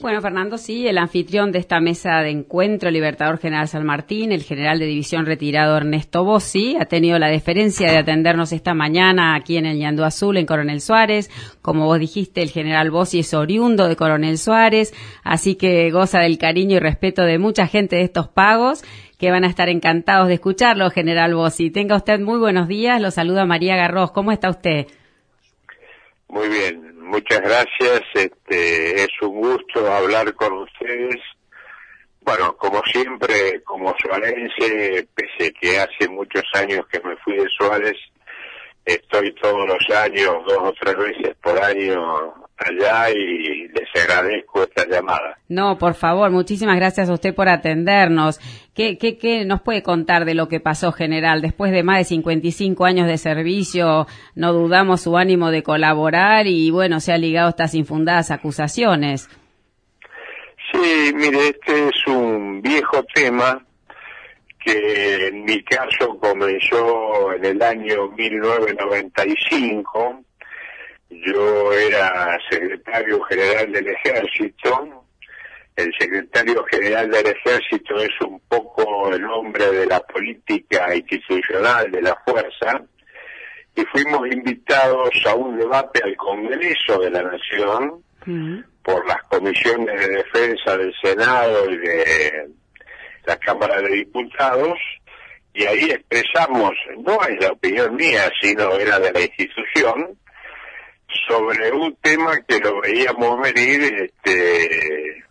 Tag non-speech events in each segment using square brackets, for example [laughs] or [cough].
Bueno, Fernando, sí, el anfitrión de esta mesa de encuentro, Libertador General San Martín, el general de división retirado Ernesto Bossi, ha tenido la deferencia de atendernos esta mañana aquí en el Ñandú Azul, en Coronel Suárez. Como vos dijiste, el general Bossi es oriundo de Coronel Suárez, así que goza del cariño y respeto de mucha gente de estos pagos que van a estar encantados de escucharlo, general Bossi. Tenga usted muy buenos días, lo saluda María Garros. ¿Cómo está usted? Muy bien, muchas gracias. Este, es un gusto hablar con ustedes. Bueno, como siempre, como suarense, pese que hace muchos años que me fui de Suárez, estoy todos los años, dos o tres veces por año allá y les agradezco esta llamada. No, por favor, muchísimas gracias a usted por atendernos. ¿Qué, qué, qué nos puede contar de lo que pasó, general? Después de más de 55 años de servicio, no dudamos su ánimo de colaborar y, bueno, se ha ligado a estas infundadas acusaciones. Sí, mire, este es un viejo tema que en mi caso comenzó en el año 1995 yo era secretario general del ejército. El secretario general del ejército es un poco el hombre de la política institucional de la fuerza. Y fuimos invitados a un debate al Congreso de la Nación por las comisiones de defensa del Senado y de la Cámara de Diputados y ahí expresamos, no es la opinión mía, sino era de la institución, sobre un tema que lo veíamos venir este,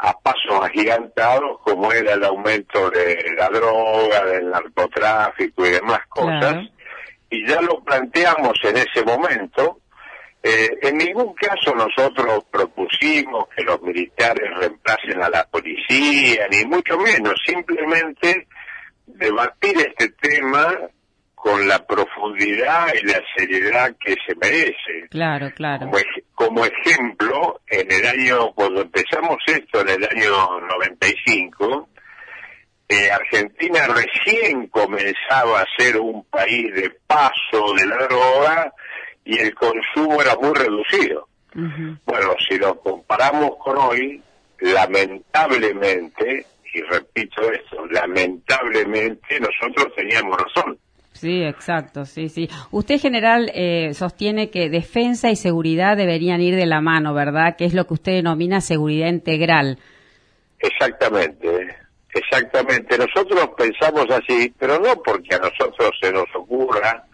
a pasos agigantados, como era el aumento de la droga, del narcotráfico y demás cosas, y ya lo planteamos en ese momento. Eh, en ningún caso nosotros propusimos que los militares reemplacen a la policía, ni mucho menos, simplemente debatir este tema con la profundidad y la seriedad que se merece. Claro, claro. Como, ejemplo, en el año, cuando empezamos esto en el año 95, eh, Argentina recién comenzaba a ser un país de paso de la droga y el consumo era muy reducido. Bueno, si lo comparamos con hoy, lamentablemente, y repito esto, lamentablemente nosotros teníamos razón. Sí, exacto, sí, sí. Usted, general, eh, sostiene que defensa y seguridad deberían ir de la mano, ¿verdad? Que es lo que usted denomina seguridad integral. Exactamente, exactamente. Nosotros pensamos así, pero no porque a nosotros se nos ocurra,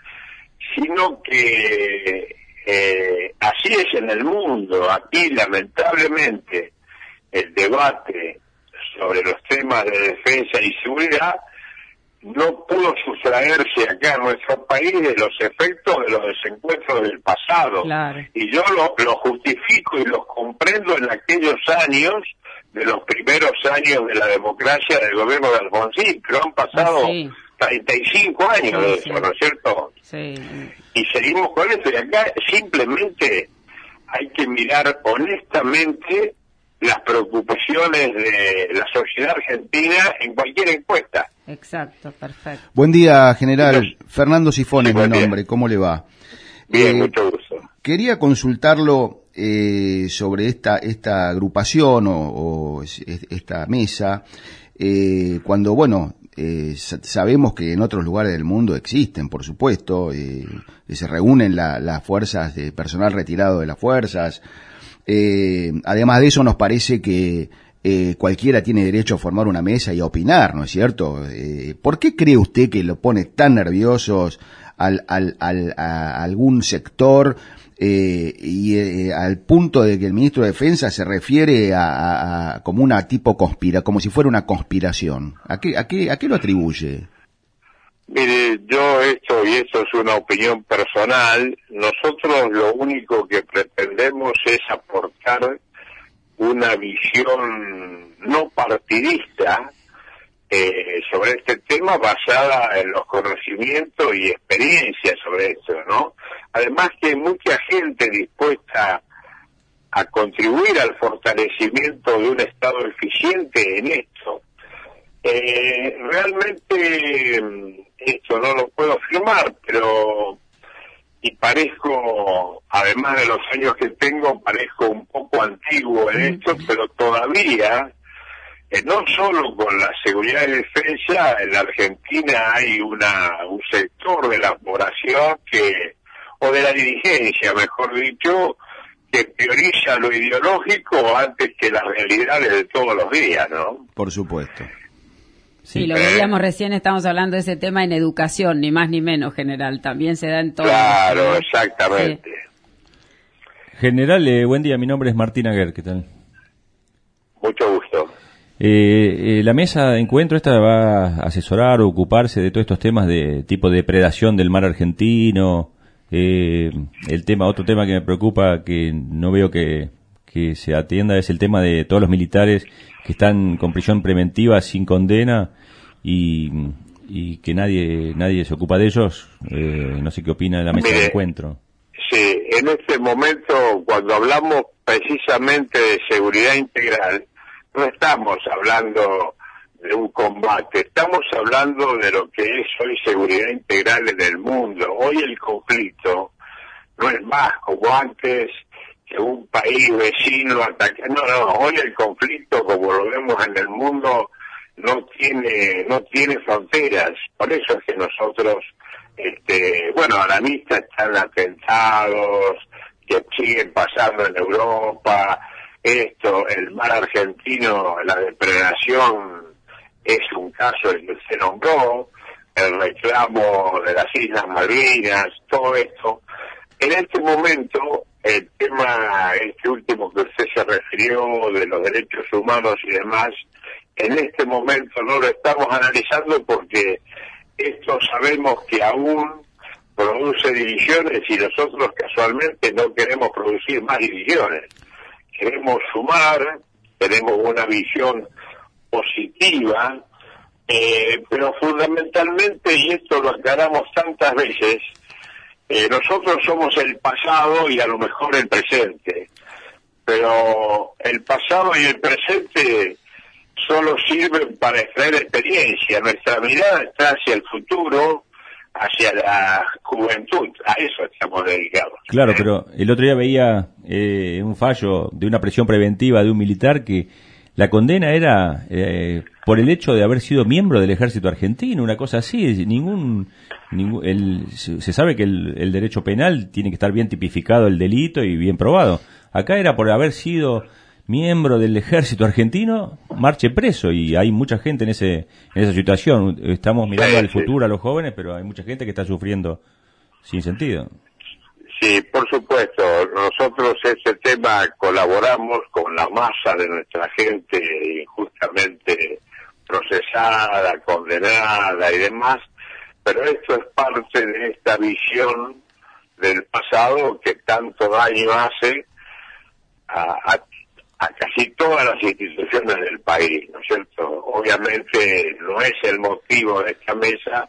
sino que eh, así es en el mundo. Aquí, lamentablemente, el debate sobre los temas de defensa y seguridad no pudo sustraerse acá en nuestro país de los efectos de los desencuentros del pasado. Y yo lo, lo justifico y los comprendo en aquellos años, de los primeros años de la democracia del gobierno de Alfonsín, pero han pasado 35 años de eso, ¿no es cierto? Y seguimos con esto, y acá simplemente hay que mirar honestamente las preocupaciones de la sociedad argentina en cualquier encuesta. Exacto, perfecto. Buen día, general. Fernando Sifón es mi nombre, ¿cómo le va? Bien, eh, mucho gusto. Quería consultarlo eh, sobre esta, esta agrupación o, esta mesa, eh, cuando, bueno, sabemos que en otros lugares del mundo existen, por supuesto, se reúnen las fuerzas de personal retirado de las fuerzas, eh, además de eso, nos parece que eh, cualquiera tiene derecho a formar una mesa y a opinar, ¿no es cierto? Eh, ¿Por qué cree usted que lo pone tan nerviosos al, al, al a algún sector eh, y eh, al punto de que el ministro de Defensa se refiere a, como una tipo conspira, como si fuera una conspiración? ¿A qué, a qué, a qué lo atribuye? Mire, yo esto, y esto es una opinión personal, nosotros lo único que pretendemos es aportar una visión no partidista eh, sobre este tema basada en los conocimientos y experiencias sobre esto, ¿no? Además que hay mucha gente dispuesta a contribuir al fortalecimiento de un Estado eficiente en esto. Eh, realmente esto no lo puedo afirmar, pero y parezco, además de los años que tengo, parezco un poco antiguo en esto, pero todavía, eh, no solo con la seguridad y defensa, en la Argentina hay una un sector de la población que, o de la dirigencia, mejor dicho, que prioriza lo ideológico antes que las realidades de todos los días, ¿no? Por supuesto. Sí, lo veíamos recién, estamos hablando de ese tema en educación, ni más ni menos, general. También se da en todo. Claro, exactamente. General, eh, buen día, mi nombre es Martín Aguer, ¿qué tal? Mucho gusto. Eh, eh, la mesa de encuentro esta va a asesorar o ocuparse de todos estos temas de tipo de depredación del mar argentino. El tema, otro tema que me preocupa, que no veo que, que se atienda, es el tema de todos los militares que están con prisión preventiva sin condena y, que nadie nadie se ocupa de ellos. Eh, no sé qué opina de la mesa de encuentro. Sí, en este momento, cuando hablamos precisamente de seguridad integral, no estamos hablando de un combate, estamos hablando de lo que es hoy seguridad integral en el mundo. Hoy el conflicto más como antes que un país vecino ataque. No, no, hoy el conflicto, como lo vemos en el mundo, no tiene, no tiene fronteras. Por eso es que nosotros, este, bueno, a la vista están atentados que siguen pasando en Europa. Esto, el mar argentino, la depredación es un caso el que se nombró, el reclamo de las Islas Malvinas, todo esto. En este momento el tema, este último que usted se refirió de los derechos humanos y demás, en este momento no lo estamos analizando porque esto sabemos que aún produce divisiones y nosotros casualmente no queremos producir más divisiones. Queremos sumar, tenemos una visión positiva, eh, pero fundamentalmente, y esto lo aclaramos tantas veces, eh, nosotros somos el pasado y a lo mejor el presente, pero el pasado y el presente solo sirven para extraer experiencia. Nuestra mirada está hacia el futuro, hacia la juventud. A eso estamos dedicados. Claro, pero el otro día veía eh, un fallo de una presión preventiva de un militar que la condena era eh, por el hecho de haber sido miembro del ejército argentino, una cosa así. Ningún, ningún se sabe que el, derecho penal tiene que estar bien tipificado el delito y bien probado. Acá era por haber sido miembro del ejército argentino, marche preso y hay mucha gente en ese en esa situación. Estamos mirando al futuro a los jóvenes, pero hay mucha gente que está sufriendo sin sentido. Sí, por supuesto. Nosotros ese tema colaboramos con la masa de nuestra gente injustamente procesada, condenada y demás, pero esto es parte de esta visión del pasado que tanto daño hace a, casi todas las instituciones del país, ¿no es cierto? Obviamente no es el motivo de esta mesa,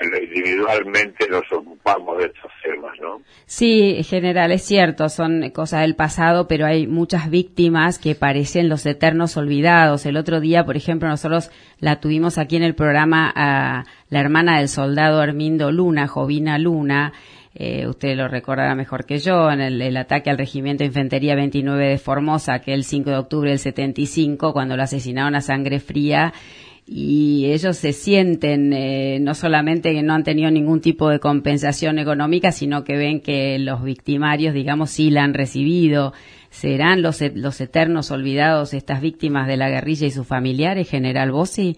individualmente nos ocupamos de estos temas, ¿no? Sí, general, es cierto, son cosas del pasado, pero hay muchas víctimas que parecen los eternos olvidados. El otro día, por ejemplo, nosotros la tuvimos aquí en el programa a la hermana del soldado Armindo Luna, Jovina Luna, eh, usted lo recordará mejor que yo, en el, el, ataque al Regimiento de Infantería 29 de Formosa, aquel 5 de octubre del 75, cuando lo asesinaron a sangre fría y ellos se sienten eh, no solamente que no han tenido ningún tipo de compensación económica, sino que ven que los victimarios, digamos, sí la han recibido. ¿Serán los, e, los eternos olvidados estas víctimas de la guerrilla y sus familiares, General Bossi?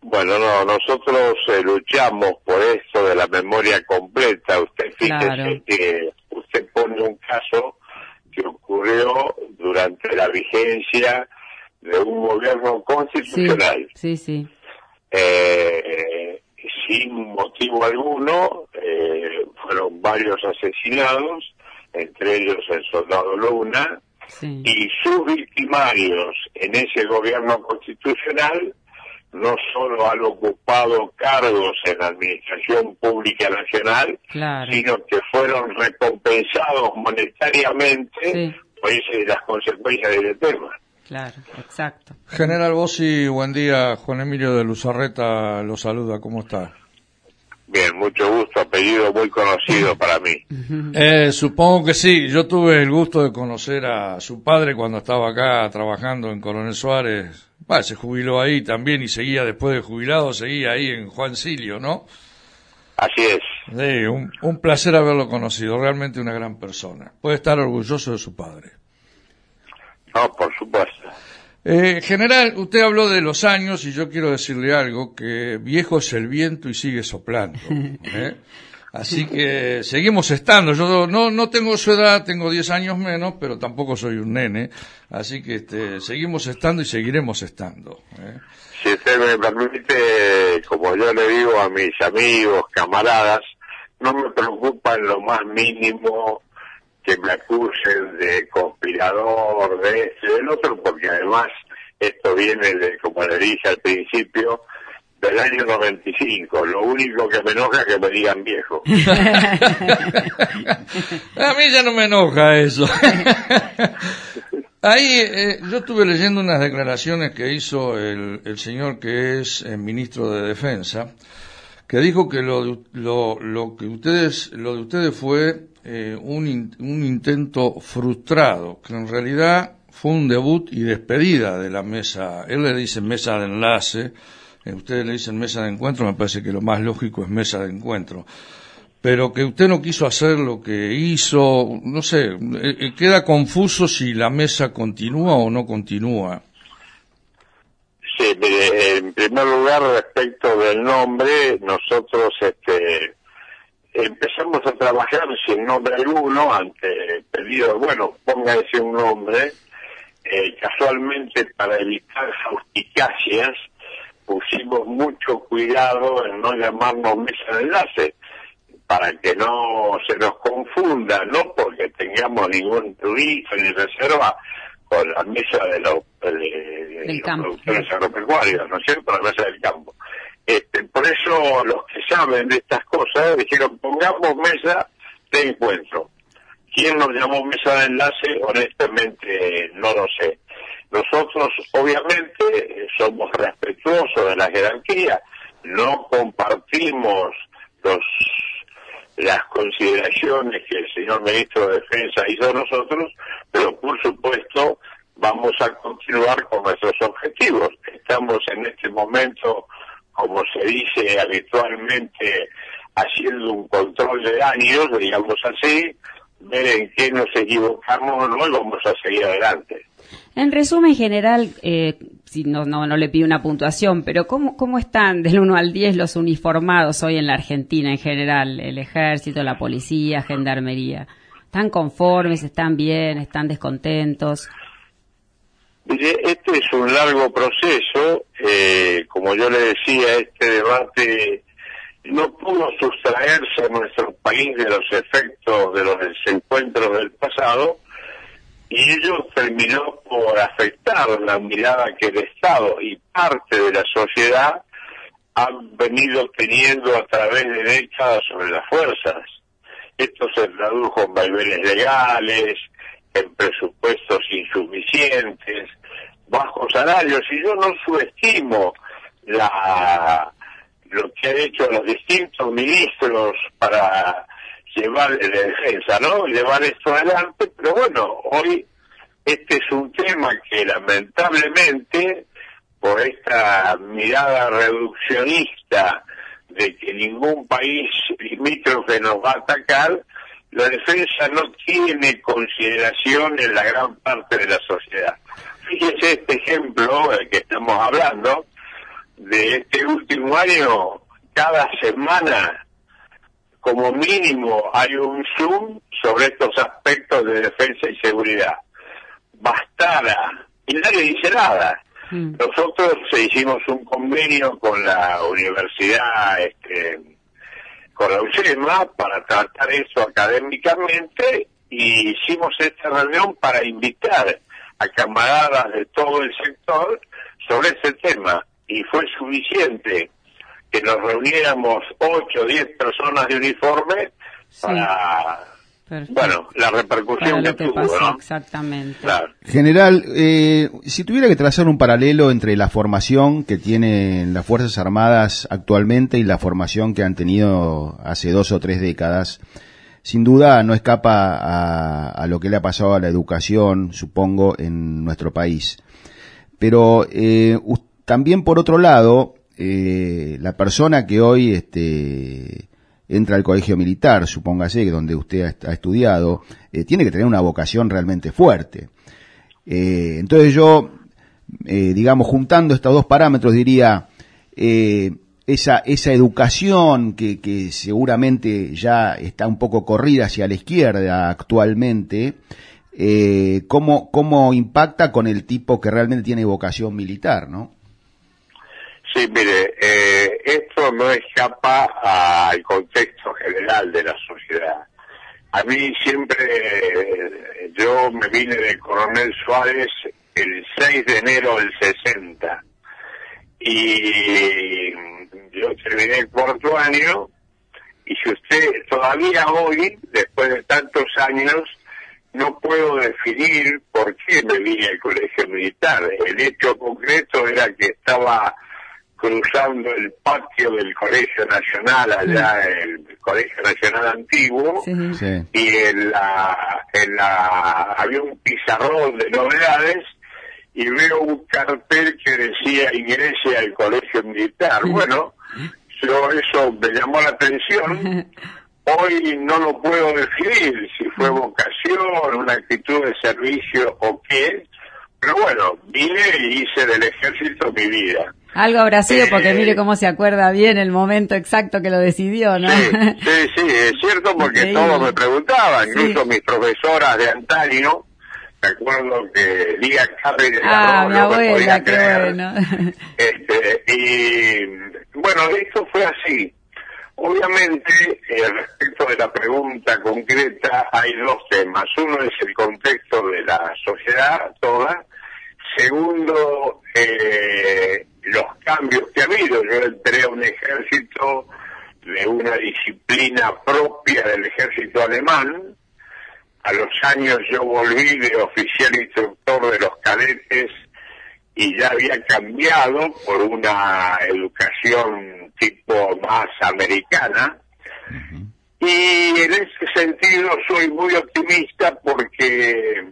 Bueno, no, nosotros eh, luchamos por eso de la memoria completa. Usted fíjese que usted pone un caso que ocurrió durante la vigencia de un gobierno constitucional. Sí, sí. Eh, sin motivo alguno, eh, fueron varios asesinados, entre ellos el soldado Luna, y sus victimarios en ese gobierno constitucional no solo han ocupado cargos en la Administración Pública Nacional, sino que fueron recompensados monetariamente por las consecuencias del tema. Claro, exacto. General Bossi, buen día. Juan Emilio de Luzarreta lo saluda. ¿Cómo está? Bien, mucho gusto, apellido muy conocido para mí. [laughs] Eh, supongo que sí, yo tuve el gusto de conocer a su padre cuando estaba acá trabajando en Coronel Suárez. Bueno, se jubiló ahí también y seguía después de jubilado, seguía ahí en Juan Silio, ¿no? Así es. Sí, un, un placer haberlo conocido, realmente una gran persona. Puede estar orgulloso de su padre. No, por supuesto. Eh, general, usted habló de los años y yo quiero decirle algo, que viejo es el viento y sigue soplando. [laughs] ¿eh? Así que seguimos estando. Yo no, no tengo su edad, tengo 10 años menos, pero tampoco soy un nene. Así que este, seguimos estando y seguiremos estando. ¿eh? Si usted me permite, como yo le digo a mis amigos, camaradas, no me preocupa en lo más mínimo que me acusen de conspirador, de este y del otro, porque además esto viene, de, como le dije al principio, del año 95. Lo único que me enoja es que me digan viejo. [laughs] a mí ya no me enoja eso. Ahí eh, yo estuve leyendo unas declaraciones que hizo el, el señor que es el ministro de Defensa, que dijo que lo, de, lo, lo que ustedes lo de ustedes fue eh, un, in, un intento frustrado, que en realidad fue un debut y despedida de la mesa. Él le dice mesa de enlace, eh, ustedes le dicen mesa de encuentro, me parece que lo más lógico es mesa de encuentro. Pero que usted no quiso hacer lo que hizo, no sé, eh, queda confuso si la mesa continúa o no continúa. Sí, en primer lugar, respecto del nombre, nosotros este, empezamos a trabajar sin nombre alguno ante pedido, bueno, póngase un nombre, eh, casualmente para evitar justicacias pusimos mucho cuidado en no llamarnos mesa de enlace, para que no se nos confunda, no porque tengamos ningún turista ni reserva con la mesa de los, de, de los productores agropecuarios, ¿no es cierto? La mesa del campo. Este, por eso los que saben de estas cosas dijeron, pongamos mesa de encuentro. ¿Quién nos llamó mesa de enlace? Honestamente no lo sé. Nosotros obviamente somos respetuosos de la jerarquía, no compartimos los las consideraciones que el señor ministro de Defensa hizo nosotros, pero por supuesto vamos a continuar con nuestros objetivos. Estamos en este momento como se dice habitualmente, haciendo un control de daños, digamos así, ver en qué nos equivocamos ¿no? y vamos a seguir adelante. En resumen general, eh, si no, no, no le pido una puntuación, pero ¿cómo, ¿cómo están del 1 al 10 los uniformados hoy en la Argentina en general? El ejército, la policía, gendarmería. ¿Están conformes? ¿Están bien? ¿Están descontentos? Este es un largo proceso, eh, como yo le decía, este debate no pudo sustraerse a nuestro país de los efectos de los desencuentros del pasado y ello terminó por afectar la mirada que el Estado y parte de la sociedad han venido teniendo a través de décadas sobre las fuerzas. Esto se tradujo en vaivenes legales, en presupuestos insuficientes, bajos salarios, y yo no subestimo la lo que han hecho los distintos ministros para llevar la defensa, ¿no? Llevar esto adelante, pero bueno, hoy este es un tema que lamentablemente, por esta mirada reduccionista de que ningún país limítrofe nos va a atacar, la defensa no tiene consideración en la gran parte de la sociedad. Fíjese este ejemplo del que estamos hablando, de este último año, cada semana, como mínimo, hay un Zoom sobre estos aspectos de defensa y seguridad. Bastara, y nadie dice nada. Mm. Nosotros hicimos un convenio con la universidad, este, con la UCEMA, para tratar eso académicamente, y hicimos esta reunión para invitar a camaradas de todo el sector sobre ese tema. Y fue suficiente que nos reuniéramos ocho o diez personas de uniforme para bueno, la repercusión que, tuvo, pasó, Exactamente. General, eh, si tuviera que trazar un paralelo entre la formación que tienen las Fuerzas Armadas actualmente y la formación que han tenido hace dos o tres décadas, sin duda no escapa a, lo que le ha pasado a la educación, supongo, en nuestro país. Pero eh, también por otro lado, eh, la persona que hoy este, entra al colegio militar, supóngase, donde usted ha, estudiado, eh, tiene que tener una vocación realmente fuerte. Eh, entonces yo, eh, digamos, juntando estos dos parámetros, diría, esa, esa educación que, que, seguramente ya está un poco corrida hacia la izquierda actualmente, ¿cómo, ¿cómo impacta con el tipo que realmente tiene vocación militar, no? Sí, mire, eh, esto no escapa al contexto general de la sociedad. A mí siempre, eh, yo me vine de Coronel Suárez el 6 de enero del 60 y yo terminé el cuarto año y si usted todavía hoy, después de tantos años, no puedo definir por qué me vine al colegio militar. El hecho concreto era que estaba cruzando el patio del Colegio Nacional, allá el Colegio Nacional Antiguo, y en la, en la, había un pizarrón de novedades, y veo un cartel que decía ingrese al Colegio Militar. Bueno, yo eso me llamó la atención. [laughs] Hoy no lo puedo definir si fue vocación, una actitud de servicio o qué, pero bueno, vine y hice del ejército mi vida. Algo habrá sido porque mire cómo se acuerda bien el momento exacto que lo decidió, ¿no? Sí, sí, es cierto porque todos me preguntaban, incluso mis profesoras de antaño, me acuerdo que Lía Carri de Ah, mi abuela, qué bueno. [laughs] Este, y bueno, esto fue así. Obviamente, eh, respecto de la pregunta concreta, hay dos temas. Uno es el contexto de la sociedad toda. Segundo, eh, los cambios que ha habido. Yo entré a un ejército de una disciplina propia del ejército alemán. A los años yo volví de oficial instructor de los cadetes y ya había cambiado por una educación tipo más americana. Y en ese sentido soy muy optimista porque,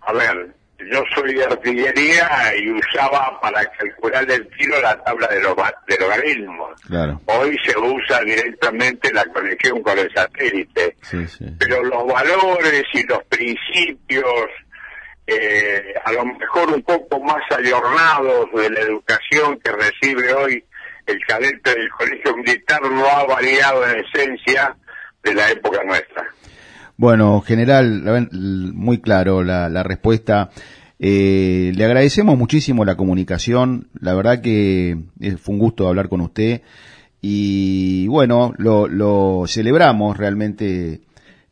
a ver, yo soy de artillería y usaba para calcular el tiro la tabla de, los, de logaritmos. Hoy se usa directamente la conexión con el satélite. Pero los valores y los principios, eh, a lo mejor un poco más ayornados de la educación que recibe hoy el cadete del colegio militar, no ha variado en esencia de la época nuestra. Bueno, general, muy claro la, la respuesta. Eh, le agradecemos muchísimo la comunicación. La verdad que eh, fue un gusto hablar con usted. Y bueno, lo, celebramos realmente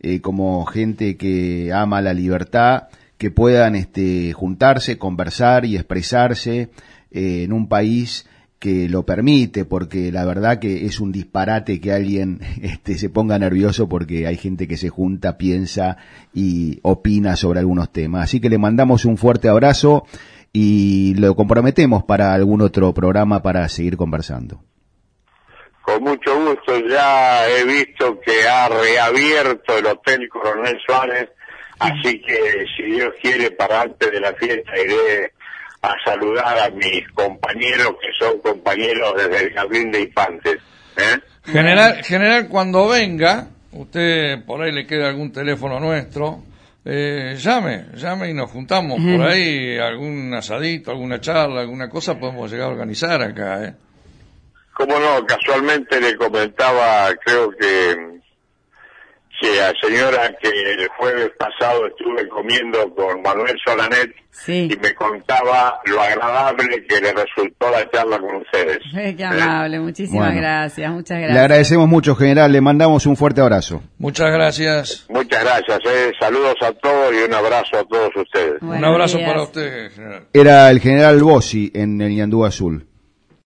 eh, como gente que ama la libertad, que puedan este, juntarse, conversar y expresarse en un país que lo permite, porque la verdad que es un disparate que alguien [laughs] este, se ponga nervioso porque hay gente que se junta, piensa y opina sobre algunos temas. Así que le mandamos un fuerte abrazo y lo comprometemos para algún otro programa para seguir conversando. Con mucho gusto, ya he visto que ha reabierto el Hotel Coronel Suárez, así que si Dios quiere para antes de la fiesta iré a saludar a mis compañeros que son compañeros desde el jardín de infantes. ¿eh? General, general, cuando venga, usted por ahí le queda algún teléfono nuestro, eh, llame, llame y nos juntamos por ahí, algún asadito, alguna charla, alguna cosa podemos llegar a organizar acá. ¿eh? Cómo no, casualmente le comentaba, creo que Sí, a señora que el jueves pasado estuve comiendo con Manuel Solanet y me contaba lo agradable que le resultó la charla con ustedes. [laughs] qué ¿Eh? amable, muchísimas gracias, muchas gracias. Le agradecemos mucho, general, le mandamos un fuerte abrazo. Muchas gracias. Muchas gracias, eh. saludos a todos y un abrazo a todos ustedes. un abrazo para usted, general. Era el general Bossi en el Yandú Azul.